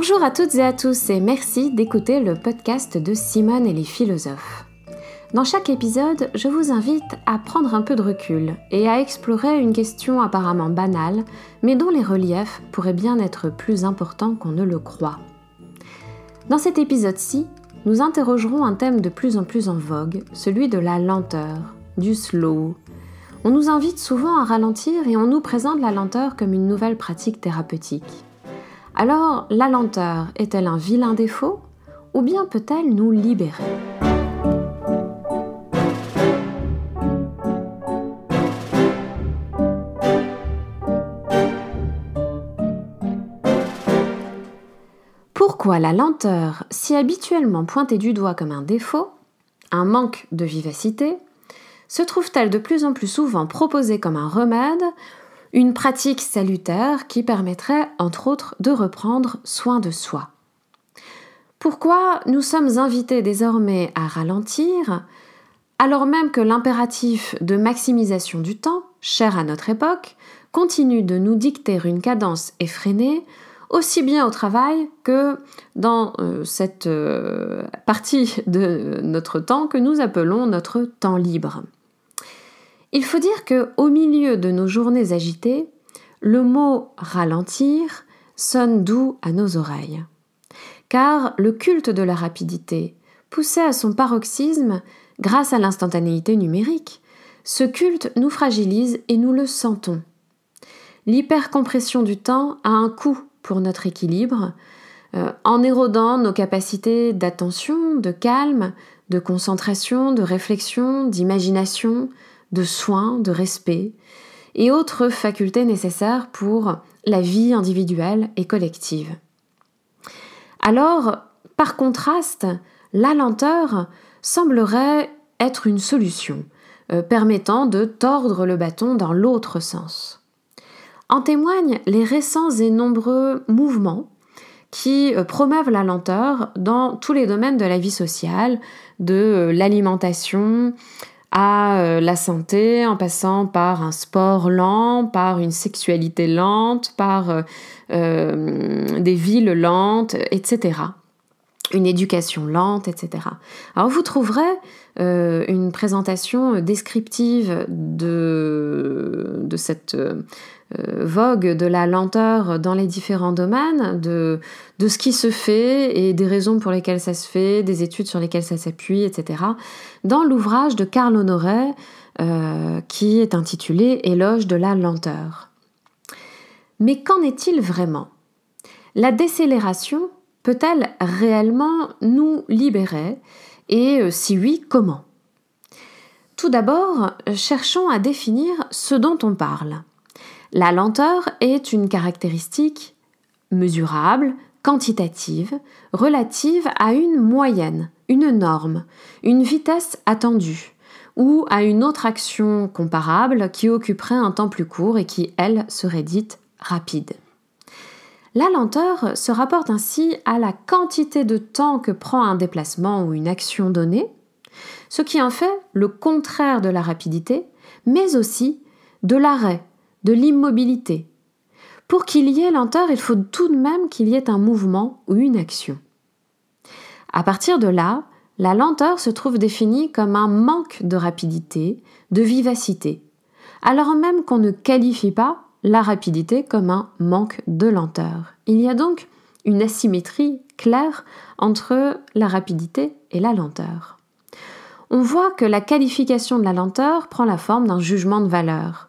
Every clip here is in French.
Bonjour à toutes et à tous et merci d'écouter le podcast de Simone et les philosophes. Dans chaque épisode, je vous invite à prendre un peu de recul et à explorer une question apparemment banale, mais dont les reliefs pourraient bien être plus importants qu'on ne le croit. Dans cet épisode-ci, nous interrogerons un thème de plus en plus en vogue, celui de la lenteur, du slow. On nous invite souvent à ralentir et on nous présente la lenteur comme une nouvelle pratique thérapeutique. Alors, la lenteur est-elle un vilain défaut ou bien peut-elle nous libérer? Pourquoi la lenteur, si habituellement pointée du doigt comme un défaut, un manque de vivacité, se trouve-t-elle de plus en plus souvent proposée comme un remède une pratique salutaire qui permettrait, entre autres, de reprendre soin de soi. Pourquoi nous sommes invités désormais à ralentir, alors même que l'impératif de maximisation du temps, cher à notre époque, continue de nous dicter une cadence effrénée, aussi bien au travail que dans euh, cette euh, partie de notre temps que nous appelons notre temps libre? Il faut dire que au milieu de nos journées agitées, le mot ralentir sonne doux à nos oreilles. Car le culte de la rapidité, poussé à son paroxysme grâce à l'instantanéité numérique, ce culte nous fragilise et nous le sentons. L'hypercompression du temps a un coût pour notre équilibre, euh, en érodant nos capacités d'attention, de calme, de concentration, de réflexion, d'imagination, de soins, de respect et autres facultés nécessaires pour la vie individuelle et collective. Alors, par contraste, la lenteur semblerait être une solution euh, permettant de tordre le bâton dans l'autre sens. En témoignent les récents et nombreux mouvements qui euh, promeuvent la lenteur dans tous les domaines de la vie sociale, de euh, l'alimentation à euh, la santé en passant par un sport lent, par une sexualité lente, par euh, euh, des villes lentes, etc. Une éducation lente, etc. Alors vous trouverez une présentation descriptive de, cette vogue de la lenteur dans les différents domaines, de, ce qui se fait et des raisons pour lesquelles ça se fait, des études sur lesquelles ça s'appuie, etc., dans l'ouvrage de Karl Honoré euh, qui est intitulé Éloge de la lenteur. Mais qu'en est-il vraiment? La décélération peut-elle réellement nous libérer? Et euh, si oui, comment? Tout d'abord, cherchons à définir ce dont on parle. La lenteur est une caractéristique mesurable, quantitative, relative à une moyenne, une norme, une vitesse attendue, ou à une autre action comparable qui occuperait un temps plus court et qui, elle, serait dite rapide. La lenteur se rapporte ainsi à la quantité de temps que prend un déplacement ou une action donnée, ce qui en fait le contraire de la rapidité, mais aussi de l'arrêt de l'immobilité. Pour qu'il y ait lenteur, il faut tout de même qu'il y ait un mouvement ou une action. À partir de là, la lenteur se trouve définie comme un manque de rapidité, de vivacité, alors même qu'on ne qualifie pas la rapidité comme un manque de lenteur. Il y a donc une asymétrie claire entre la rapidité et la lenteur. On voit que la qualification de la lenteur prend la forme d'un jugement de valeur.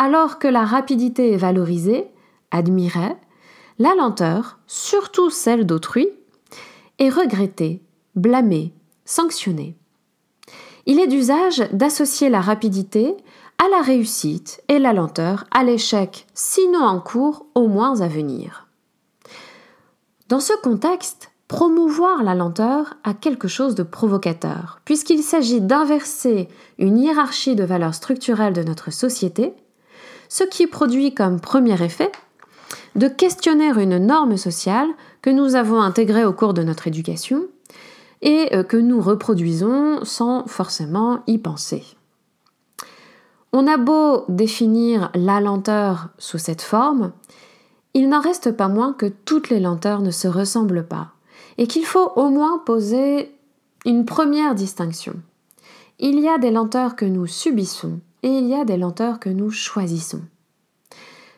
Alors que la rapidité est valorisée, admirée, la lenteur, surtout celle d'autrui, est regrettée, blâmée, sanctionnée. Il est d'usage d'associer la rapidité à la réussite et la lenteur à l'échec, sinon en cours, au moins à venir. Dans ce contexte, promouvoir la lenteur a quelque chose de provocateur, puisqu'il s'agit d'inverser une hiérarchie de valeurs structurelles de notre société ce qui produit comme premier effet de questionner une norme sociale que nous avons intégrée au cours de notre éducation et euh, que nous reproduisons sans forcément y penser. On a beau définir la lenteur sous cette forme, il n'en reste pas moins que toutes les lenteurs ne se ressemblent pas, et qu'il faut au moins poser une première distinction. Il y a des lenteurs que nous subissons et il y a des lenteurs que nous choisissons.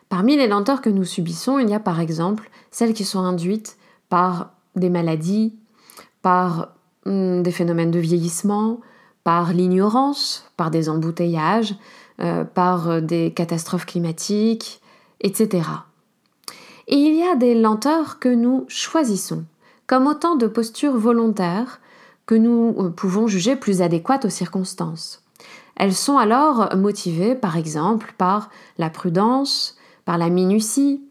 Parmi les lenteurs que nous subissons, il y a par exemple celles qui sont induites par des maladies, par hmm, des phénomènes de vieillissement, par l'ignorance, par des embouteillages, euh, par des catastrophes climatiques, etc. Et il y a des lenteurs que nous choisissons, comme autant de postures volontaires que nous euh, pouvons juger plus adéquates aux circonstances. Elles sont alors motivées, par exemple, par la prudence, par la minutie,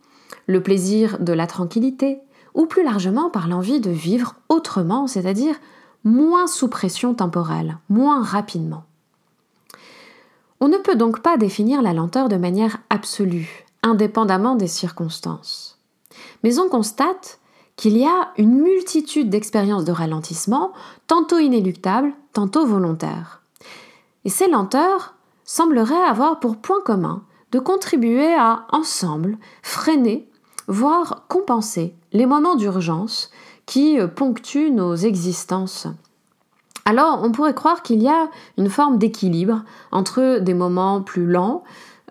le plaisir de la tranquillité, ou plus largement par l'envie de vivre autrement, c'est-à-dire moins sous pression temporelle, moins rapidement. On ne peut donc pas définir la lenteur de manière absolue, indépendamment des circonstances. Mais on constate qu'il y a une multitude d'expériences de ralentissement, tantôt inéluctables, tantôt volontaires. Et ces lenteurs sembleraient avoir pour point commun de contribuer à, ensemble, freiner, voire compenser les moments d'urgence qui ponctuent nos existences. Alors on pourrait croire qu'il y a une forme d'équilibre entre des moments plus lents,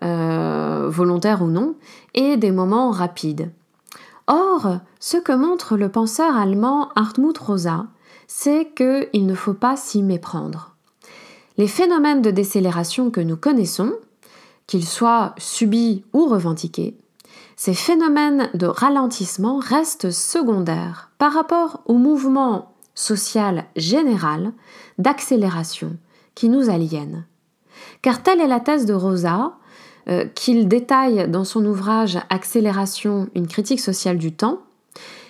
euh, volontaires ou non, et des moments rapides. Or, ce que montre le penseur allemand Hartmut Rosa, c'est qu'il ne faut pas s'y méprendre. Les phénomènes de décélération que nous connaissons, qu'ils soient subis ou revendiqués, ces phénomènes de ralentissement restent secondaires par rapport au mouvement social général d'accélération qui nous aliène. Car telle est la thèse de Rosa, euh, qu'il détaille dans son ouvrage Accélération, une critique sociale du temps,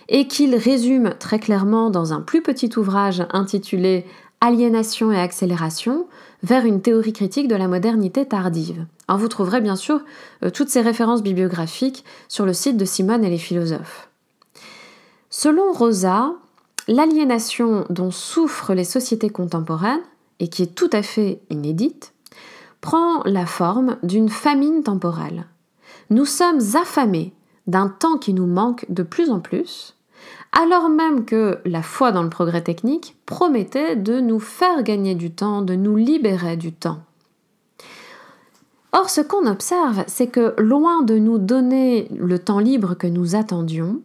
et qu'il résume très clairement dans un plus petit ouvrage intitulé Aliénation et accélération vers une théorie critique de la modernité tardive. vous trouverez bien sûr euh, toutes ces références bibliographiques sur le site de Simone et les philosophes. Selon Rosa, l'aliénation dont souffrent les sociétés contemporaines, et qui est tout à fait inédite, prend la forme d'une famine temporelle. Nous sommes affamés d'un temps qui nous manque de plus en plus, alors même que la foi dans le progrès technique promettait de nous faire gagner du temps, de nous libérer du temps. Or, ce qu'on observe, c'est que loin de nous donner le temps libre que nous attendions,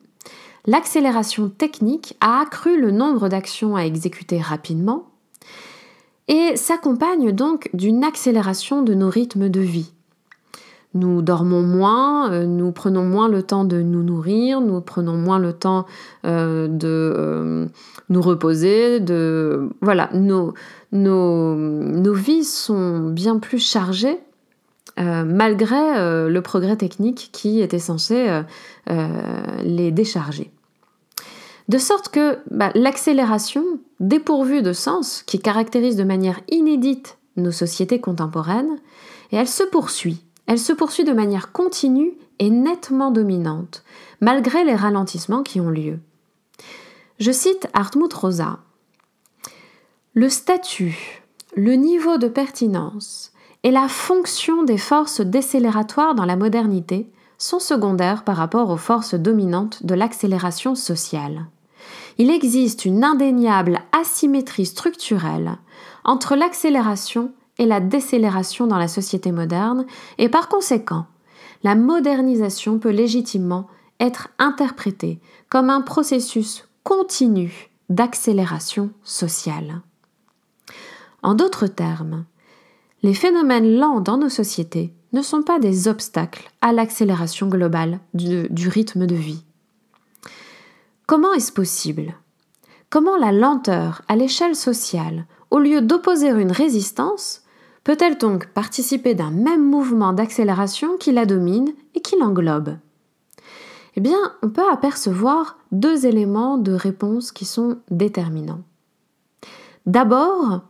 l'accélération technique a accru le nombre d'actions à exécuter rapidement et s'accompagne donc d'une accélération de nos rythmes de vie. Nous dormons moins, euh, nous prenons moins le temps de nous nourrir, nous prenons moins le temps euh, de euh, nous reposer, de voilà, nos, vies sont bien plus chargées malgré le progrès technique qui était censé les décharger. De sorte que bah, l'accélération, dépourvue de sens, qui caractérise de manière inédite nos sociétés contemporaines, elle se poursuit. Elle se poursuit de manière continue et nettement dominante, malgré les ralentissements qui ont lieu. Je cite Hartmut Rosa. Le statut, le niveau de pertinence et la fonction des forces décélératoires dans la modernité sont secondaires par rapport aux forces dominantes de l'accélération sociale il existe une indéniable asymétrie structurelle entre l'accélération et la décélération dans la société moderne, et par conséquent, la modernisation peut légitimement être interprétée comme un processus continu d'accélération sociale. En d'autres termes, les phénomènes lents dans nos sociétés ne sont pas des obstacles à l'accélération globale du, du rythme de vie. Comment est-ce possible? Comment la lenteur à l'échelle sociale, au lieu d'opposer une résistance, peut-elle donc participer d'un même mouvement d'accélération qui la domine et qui l'englobe? Eh bien, on peut apercevoir deux éléments de réponse qui sont déterminants. D'abord,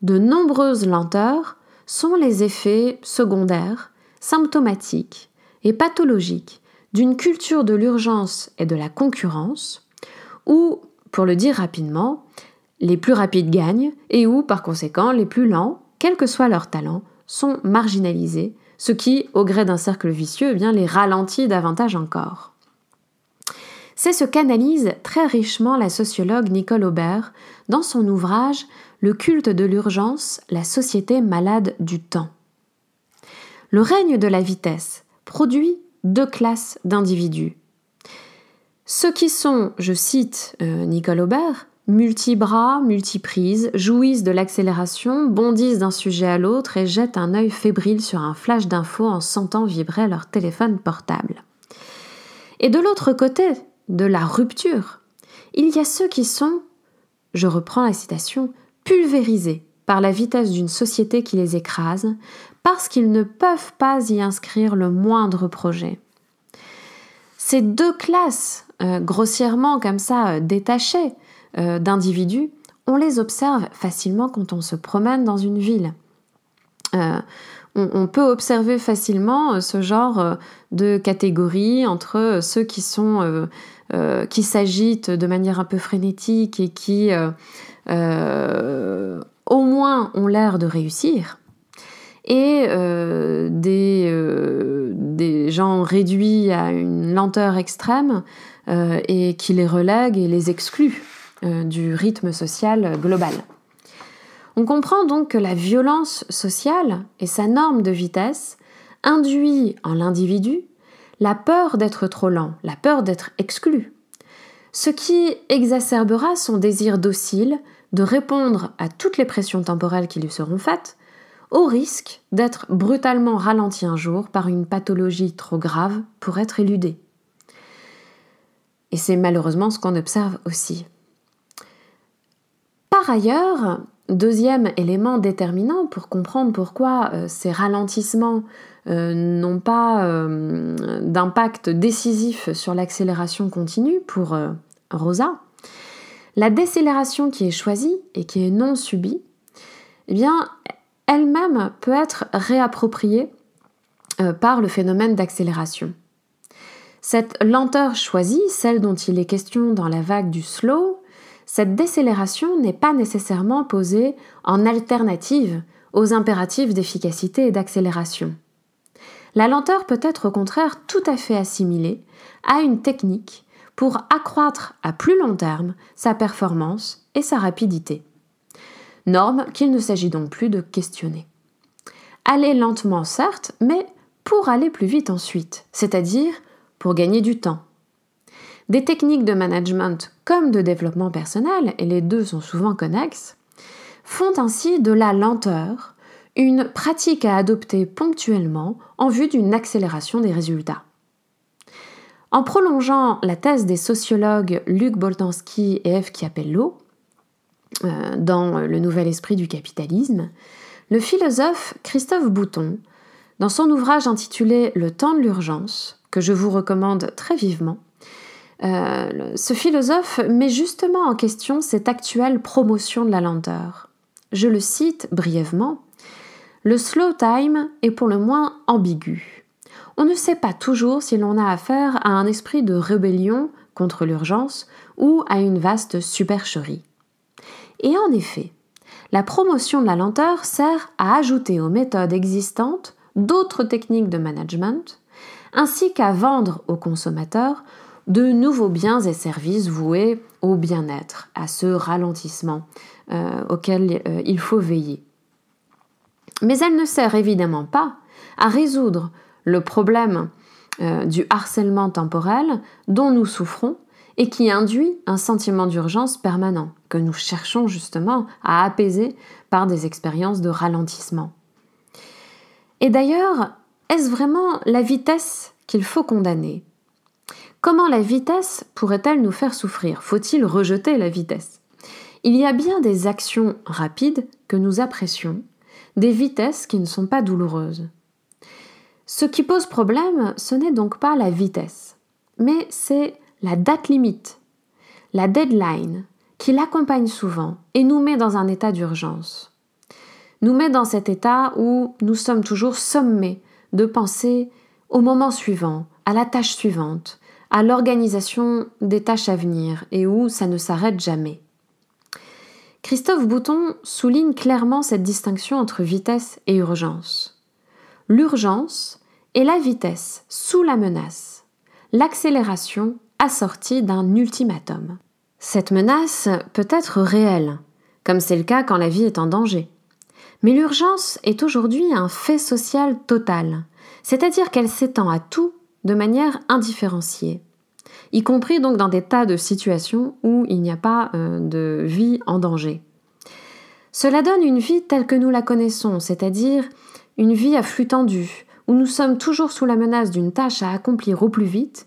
de nombreuses lenteurs sont les effets secondaires, symptomatiques et pathologiques d'une culture de l'urgence et de la concurrence, où, pour le dire rapidement, les plus rapides gagnent et où, par conséquent, les plus lents, quel que soit leur talent, sont marginalisés, ce qui, au gré d'un cercle vicieux, eh les ralentit davantage encore. C'est ce qu'analyse très richement la sociologue Nicole Aubert dans son ouvrage Le culte de l'urgence, la société malade du temps. Le règne de la vitesse produit deux classes d'individus. Ceux qui sont, je cite euh, Nicole Aubert, multibras, multiprises, jouissent de l'accélération, bondissent d'un sujet à l'autre et jettent un œil fébrile sur un flash d'infos en sentant vibrer leur téléphone portable. Et de l'autre côté de la rupture, il y a ceux qui sont, je reprends la citation, pulvérisés par la vitesse d'une société qui les écrase, parce qu'ils ne peuvent pas y inscrire le moindre projet. Ces deux classes, euh, grossièrement comme ça euh, détachées euh, d'individus, on les observe facilement quand on se promène dans une ville. On, peut observer facilement ce genre de catégorie entre ceux qui sont qui s'agitent de manière un peu frénétique et qui au moins ont l'air de réussir, et euh, des, euh, des, gens réduits à une lenteur extrême euh, et qui les relèguent et les excluent du rythme social global. On comprend donc que la violence sociale et sa norme de vitesse induit en l'individu la peur d'être trop lent, la peur d'être exclu, ce qui exacerbera son désir docile de répondre à toutes les pressions temporelles qui lui seront faites, au risque d'être brutalement ralenti un jour par une pathologie trop grave pour être éludée. Et c'est malheureusement ce qu'on observe aussi. Par ailleurs, deuxième élément déterminant pour comprendre pourquoi euh, ces ralentissements euh, n'ont pas euh, d'impact décisif sur l'accélération continue pour Rosa, la décélération qui est choisie et qui est non subie, eh bien, elle-même peut être réappropriée par le phénomène d'accélération. Cette lenteur choisie, celle dont il est question dans la vague du slow, cette décélération n'est pas nécessairement posée en alternative aux impératifs d'efficacité et d'accélération. La lenteur peut être au contraire tout à fait assimilée à une technique pour accroître à plus long terme sa performance et sa rapidité norme qu'il ne s'agit donc plus de questionner. Aller lentement certes, mais pour aller plus vite ensuite, c'est-à-dire pour gagner du temps. Des techniques de management comme de développement personnel, et les deux sont souvent connexes, font ainsi de la lenteur une pratique à adopter ponctuellement en vue d'une accélération des résultats. En prolongeant la thèse des sociologues Luc Boltanski et F. Chiapello, euh, dans Le Nouvel Esprit du Capitalisme, le philosophe Christophe Bouton, dans son ouvrage intitulé Le temps de l'urgence, que je vous recommande très vivement, euh, ce philosophe met justement en question cette actuelle promotion de la lenteur. Je le cite brièvement. Le slow time est pour le moins ambigu. On ne sait pas toujours si l'on a affaire à un esprit de rébellion contre l'urgence ou à une vaste supercherie. Et en effet, la promotion de la lenteur sert à ajouter aux méthodes existantes d'autres techniques de management, ainsi qu'à vendre aux consommateurs de nouveaux biens et services voués au bien-être, à ce ralentissement euh, auquel euh, il faut veiller. Mais elle ne sert évidemment pas à résoudre le problème euh, du harcèlement temporel dont nous souffrons et qui induit un sentiment d'urgence permanent que nous cherchons justement à apaiser par des expériences de ralentissement. Et d'ailleurs, est-ce vraiment la vitesse qu'il faut condamner? Comment la vitesse pourrait-elle nous faire souffrir? Faut-il rejeter la vitesse? Il y a bien des actions rapides que nous apprécions, des vitesses qui ne sont pas douloureuses. Ce qui pose problème, ce n'est donc pas la vitesse, mais c'est la date limite, la deadline, qui l'accompagne souvent et nous met dans un état d'urgence. Nous met dans cet état où nous sommes toujours sommés de penser au moment suivant, à la tâche suivante, à l'organisation des tâches à venir et où ça ne s'arrête jamais. Christophe Bouton souligne clairement cette distinction entre vitesse et urgence. L'urgence est la vitesse sous la menace, l'accélération assortie d'un ultimatum. Cette menace peut être réelle, comme c'est le cas quand la vie est en danger. Mais l'urgence est aujourd'hui un fait social total, c'est-à-dire qu'elle s'étend à tout de manière indifférenciée, y compris donc dans des tas de situations où il n'y a pas euh, de vie en danger. Cela donne une vie telle que nous la connaissons, c'est-à-dire une vie à flux tendu, où nous sommes toujours sous la menace d'une tâche à accomplir au plus vite,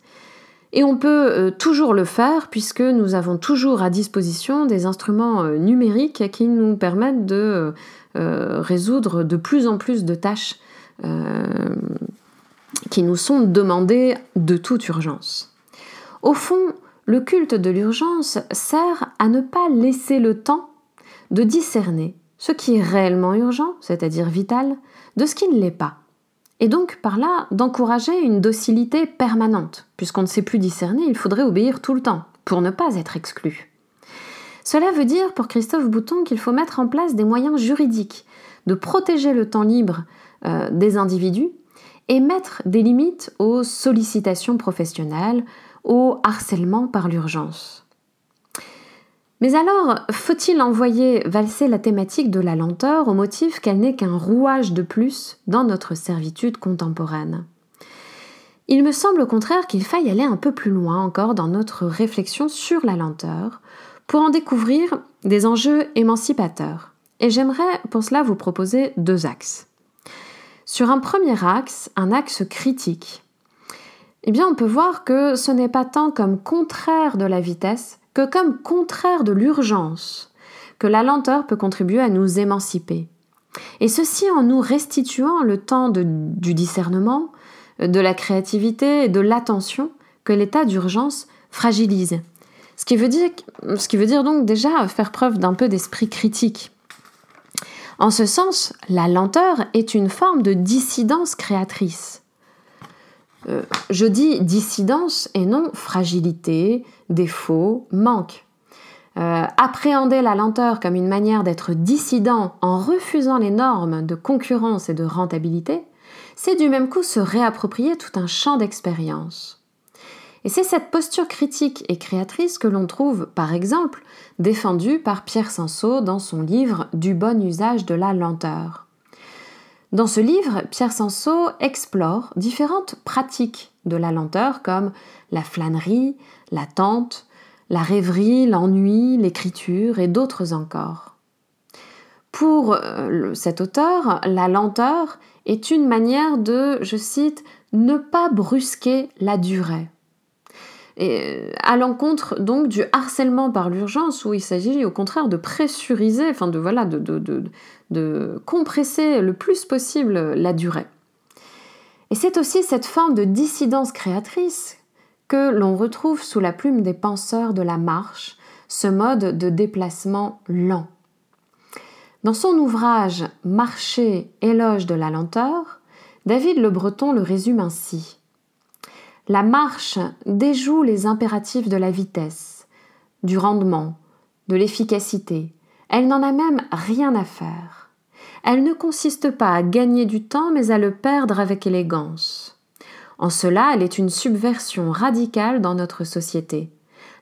et on peut euh, toujours le faire puisque nous avons toujours à disposition des instruments euh, numériques qui nous permettent de résoudre de plus en plus de tâches qui nous sont demandées de toute urgence. Au fond, le culte de l'urgence sert à ne pas laisser le temps de discerner ce qui est réellement urgent, c'est-à-dire vital, de ce qui ne l'est pas. Et donc par là d'encourager une docilité permanente. Puisqu'on ne sait plus discerner, il faudrait obéir tout le temps, pour ne pas être exclu. Cela veut dire pour Christophe Bouton qu'il faut mettre en place des moyens juridiques de protéger le temps libre euh, des individus et mettre des limites aux sollicitations professionnelles, au harcèlement par l'urgence. Mais alors, faut-il envoyer valser la thématique de la lenteur au motif qu'elle n'est qu'un rouage de plus dans notre servitude contemporaine? Il me semble au contraire qu'il faille aller un peu plus loin encore dans notre réflexion sur la lenteur pour en découvrir des enjeux émancipateurs. Et j'aimerais pour cela vous proposer deux axes. Sur un premier axe, un axe critique, eh on peut voir que ce n'est pas tant comme contraire de la vitesse que comme contraire de l'urgence, que la lenteur peut contribuer à nous émanciper. Et ceci en nous restituant le temps du discernement, de la créativité et de l'attention que l'état d'urgence fragilise. Ce qui, veut dire, ce qui veut dire donc déjà faire preuve d'un peu d'esprit critique. En ce sens, la lenteur est une forme de dissidence créatrice. Euh, je dis dissidence et non fragilité, défaut, manque. Euh, appréhender la lenteur comme une manière d'être dissident en refusant les normes de concurrence et de rentabilité, c'est du même coup se réapproprier tout un champ d'expérience. Et c'est cette posture critique et créatrice que l'on trouve, par exemple, défendue par Pierre Sansot dans son livre Du bon usage de la lenteur. Dans ce livre, Pierre Sansot explore différentes pratiques de la lenteur comme la flânerie, l'attente, la rêverie, l'ennui, l'écriture et d'autres encore. Pour euh, cet auteur, la lenteur est une manière de, je cite, ne pas brusquer la durée et à l'encontre donc du harcèlement par l'urgence où il s'agit au contraire de pressuriser, enfin de voilà, de, compresser le plus possible la durée. Et c'est aussi cette forme de dissidence créatrice que l'on retrouve sous la plume des penseurs de la marche, ce mode de déplacement lent. Dans son ouvrage Marcher, éloge de la lenteur, David Le Breton le résume ainsi. La marche déjoue les impératifs de la vitesse, du rendement, de l'efficacité. Elle n'en a même rien à faire. Elle ne consiste pas à gagner du temps, mais à le perdre avec élégance. En cela, elle est une subversion radicale dans notre société.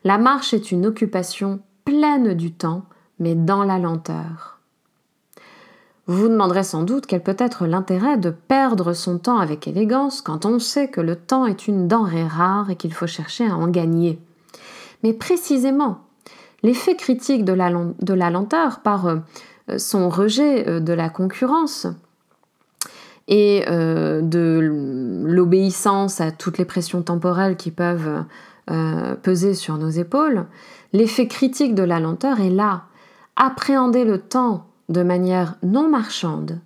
La marche est une occupation pleine du temps, mais dans la lenteur. Vous vous demanderez sans doute quel peut être l'intérêt de perdre son temps avec élégance quand on sait que le temps est une denrée rare et qu'il faut chercher à en gagner. Mais précisément, l'effet critique de la, lenteur par euh, son rejet euh, de la concurrence et euh, de l'obéissance à toutes les pressions temporelles qui peuvent peser sur nos épaules, l'effet critique de la lenteur est là. Appréhender le temps de manière non marchande,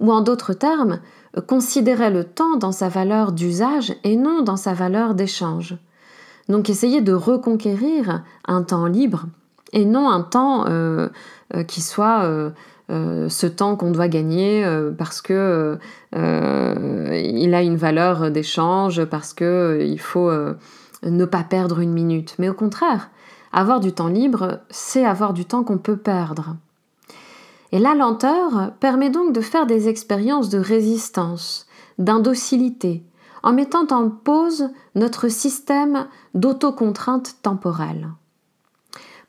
ou en d'autres termes, considérer le temps dans sa valeur d'usage et non dans sa valeur d'échange. Donc essayer de reconquérir un temps libre et non un temps euh, euh, qui soit euh, ce temps qu'on doit gagner parce que il a une valeur d'échange, parce que il faut ne pas perdre une minute. Mais au contraire, avoir du temps libre, c'est avoir du temps qu'on peut perdre. Et la lenteur permet donc de faire des expériences de résistance, d'indocilité, en mettant en pause notre système d'autocontrainte temporelle.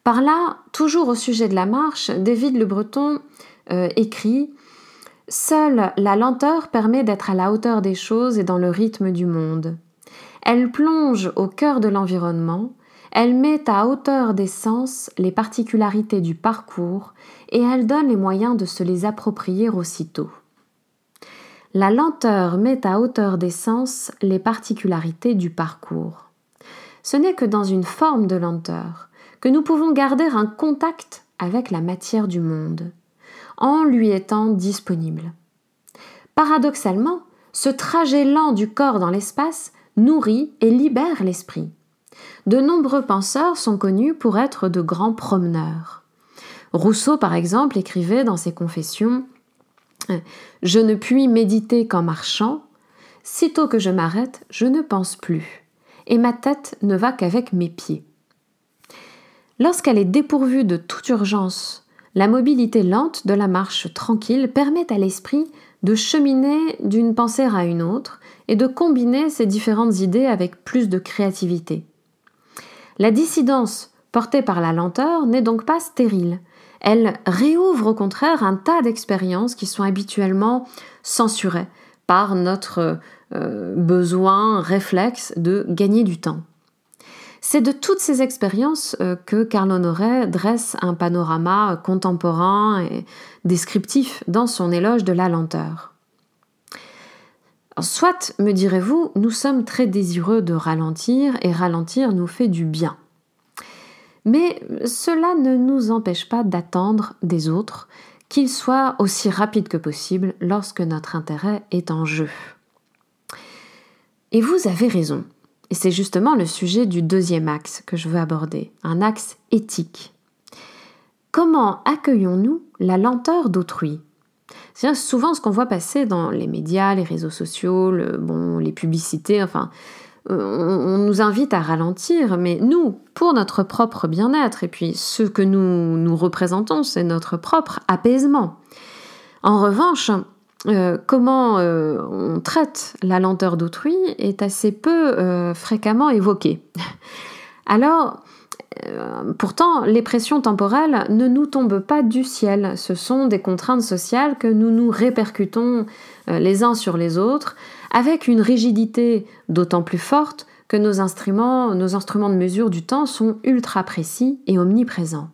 Par là, toujours au sujet de la marche, David Le Breton euh, écrit Seule la lenteur permet d'être à la hauteur des choses et dans le rythme du monde. Elle plonge au cœur de l'environnement, elle met à hauteur des sens les particularités du parcours et elle donne les moyens de se les approprier aussitôt. La lenteur met à hauteur des sens les particularités du parcours. Ce n'est que dans une forme de lenteur que nous pouvons garder un contact avec la matière du monde en lui étant disponible. Paradoxalement, ce trajet lent du corps dans l'espace nourrit et libère l'esprit. De nombreux penseurs sont connus pour être de grands promeneurs. Rousseau, par exemple, écrivait dans ses confessions Je ne puis méditer qu'en marchant, sitôt que je m'arrête, je ne pense plus, et ma tête ne va qu'avec mes pieds. Lorsqu'elle est dépourvue de toute urgence la mobilité lente de la marche tranquille permet à l'esprit de cheminer d'une pensée à une autre et de combiner ces différentes idées avec plus de créativité. La dissidence portée par la lenteur n'est donc pas stérile. Elle réouvre au contraire un tas d'expériences qui sont habituellement censurées par notre euh, besoin réflexe de gagner du temps. C'est de toutes ces expériences euh, que Carl Honoré dresse un panorama contemporain et descriptif dans son éloge de la lenteur. Soit, me direz-vous, nous sommes très désireux de ralentir et ralentir nous fait du bien. Mais cela ne nous empêche pas d'attendre des autres qu'ils soient aussi rapides que possible lorsque notre intérêt est en jeu. Et vous avez raison. Et c'est justement le sujet du deuxième axe que je veux aborder, un axe éthique. Comment accueillons-nous la lenteur d'autrui? C'est souvent ce qu'on voit passer dans les médias, les réseaux sociaux, les publicités, enfin, euh, on, nous invite à ralentir, mais nous, pour notre propre bien-être, et puis ce que nous, nous représentons, c'est notre propre apaisement. En revanche, euh, comment euh, on traite la lenteur d'autrui est assez peu fréquemment évoqué. Alors, pourtant, les pressions temporelles ne nous tombent pas du ciel. Ce sont des contraintes sociales que nous nous répercutons les uns sur les autres avec une rigidité d'autant plus forte que nos instruments, nos instruments de mesure du temps sont ultra précis et omniprésents.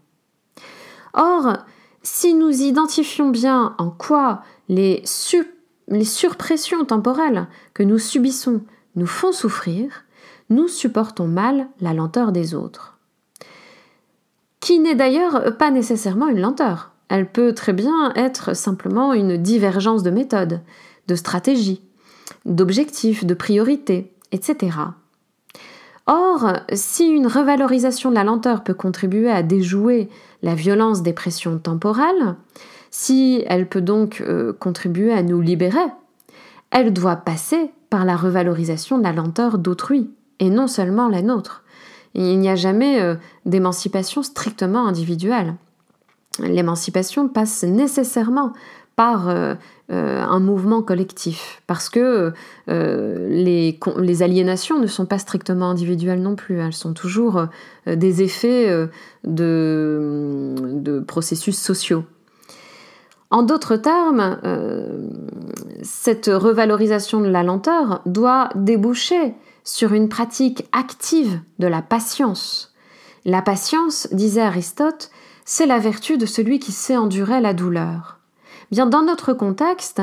Or, si nous identifions bien en quoi les, surpressions temporelles que nous subissons nous font souffrir, nous supportons mal la lenteur des autres. Qui n'est d'ailleurs pas nécessairement une lenteur. Elle peut très bien être simplement une divergence de méthode, de stratégie, d'objectifs, de priorités, etc. Or, si une revalorisation de la lenteur peut contribuer à déjouer la violence des pressions temporelles, si elle peut donc euh, contribuer à nous libérer, elle doit passer par la revalorisation de la lenteur d'autrui, et non seulement la nôtre. Il n'y a jamais euh, d'émancipation strictement individuelle. L'émancipation passe nécessairement par euh, un mouvement collectif, parce que les, les, aliénations ne sont pas strictement individuelles non plus, elles sont toujours des effets de, processus sociaux. En d'autres termes, euh, cette revalorisation de la lenteur doit déboucher sur une pratique active de la patience. La patience, disait Aristote, c'est la vertu de celui qui sait endurer la douleur. Bien, dans notre contexte,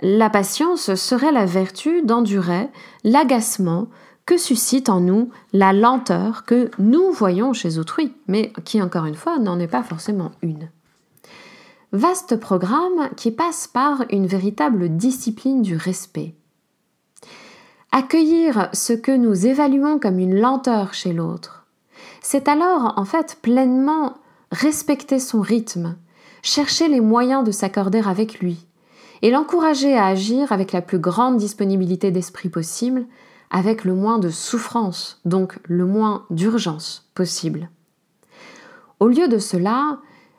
la patience serait la vertu d'endurer l'agacement que suscite en nous la lenteur que nous voyons chez autrui, mais qui, encore une fois, n'en est pas forcément une. Vaste programme qui passe par une véritable discipline du respect. Accueillir ce que nous évaluons comme une lenteur chez l'autre, c'est alors en fait pleinement respecter son rythme, chercher les moyens de s'accorder avec lui, et l'encourager à agir avec la plus grande disponibilité d'esprit possible, avec le moins de souffrance, donc le moins d'urgence possible. Au lieu de cela,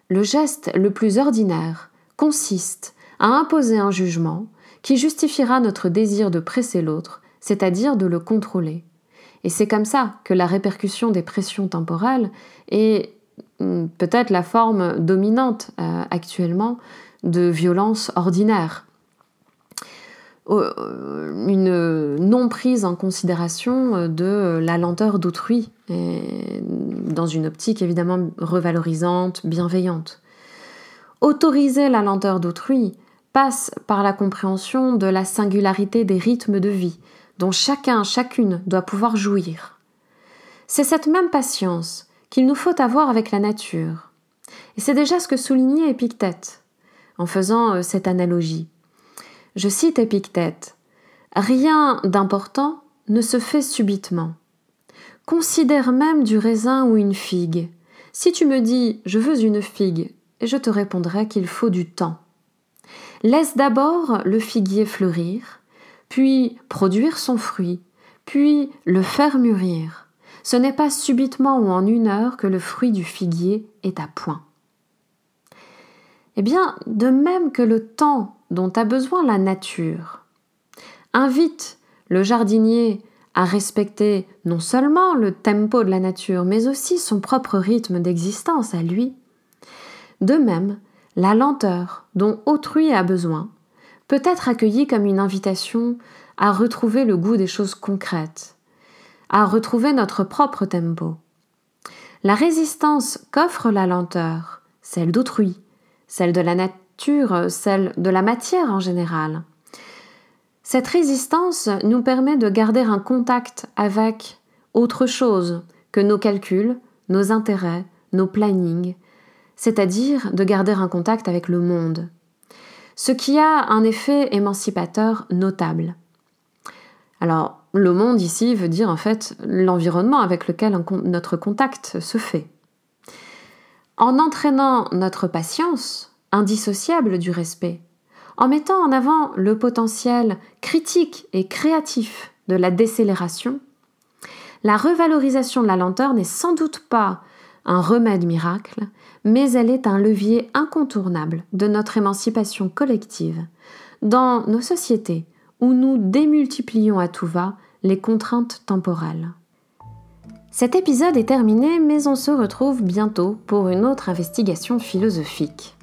le geste le plus ordinaire consiste à imposer un jugement qui justifiera notre désir de presser l'autre c'est-à-dire de le contrôler. Et c'est comme ça que la répercussion des pressions temporelles est peut-être la forme dominante euh, actuellement de violence ordinaire. Euh, une non prise en considération de la lenteur d'autrui, dans une optique évidemment revalorisante, bienveillante. Autoriser la lenteur d'autrui passe par la compréhension de la singularité des rythmes de vie, dont chacun, chacune doit pouvoir jouir. C'est cette même patience qu'il nous faut avoir avec la nature. Et c'est déjà ce que soulignait Épictète en faisant euh, cette analogie. Je cite Épictète Rien d'important ne se fait subitement. Considère même du raisin ou une figue. Si tu me dis je veux une figue, et je te répondrai qu'il faut du temps. Laisse d'abord le figuier fleurir, puis produire son fruit, puis le faire mûrir. Ce n'est pas subitement ou en une heure que le fruit du figuier est à point. Eh bien, de même que le temps dont a besoin la nature invite le jardinier à respecter non seulement le tempo de la nature, mais aussi son propre rythme d'existence à lui. De même, la lenteur dont autrui a besoin peut être accueilli comme une invitation à retrouver le goût des choses concrètes, à retrouver notre propre tempo. La résistance qu'offre la lenteur, celle d'autrui, celle de la nature, celle de la matière en général, cette résistance nous permet de garder un contact avec autre chose que nos calculs, nos intérêts, nos plannings, c'est-à-dire de garder un contact avec le monde, ce qui a un effet émancipateur notable. Alors, le monde ici veut dire en fait l'environnement avec lequel notre contact se fait. En entraînant notre patience, indissociable du respect, en mettant en avant le potentiel critique et créatif de la décélération, la revalorisation de la lenteur n'est sans doute pas un remède miracle, mais elle est un levier incontournable de notre émancipation collective dans nos sociétés où nous démultiplions à tout va les contraintes temporelles. Cet épisode est terminé, mais on se retrouve bientôt pour une autre investigation philosophique.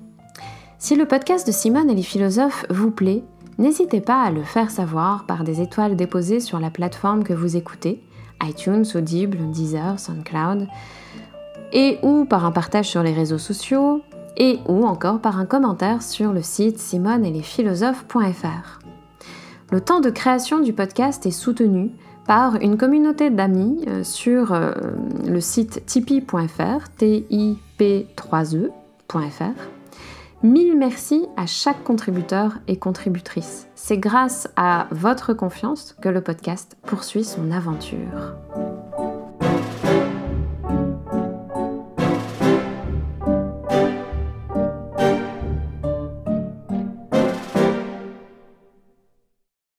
Si le podcast de Simone et les philosophes vous plaît, n'hésitez pas à le faire savoir par des étoiles déposées sur la plateforme que vous écoutez, iTunes, Audible, Deezer, SoundCloud, et ou par un partage sur les réseaux sociaux, et ou encore par un commentaire sur le site simone et les philosophes.fr. Le temps de création du podcast est soutenu par une communauté d'amis euh, sur euh, le site tipeee.fr, T-I-P-3-E.fr. Mille merci à chaque contributeur et contributrice. C'est grâce à votre confiance que le podcast poursuit son aventure.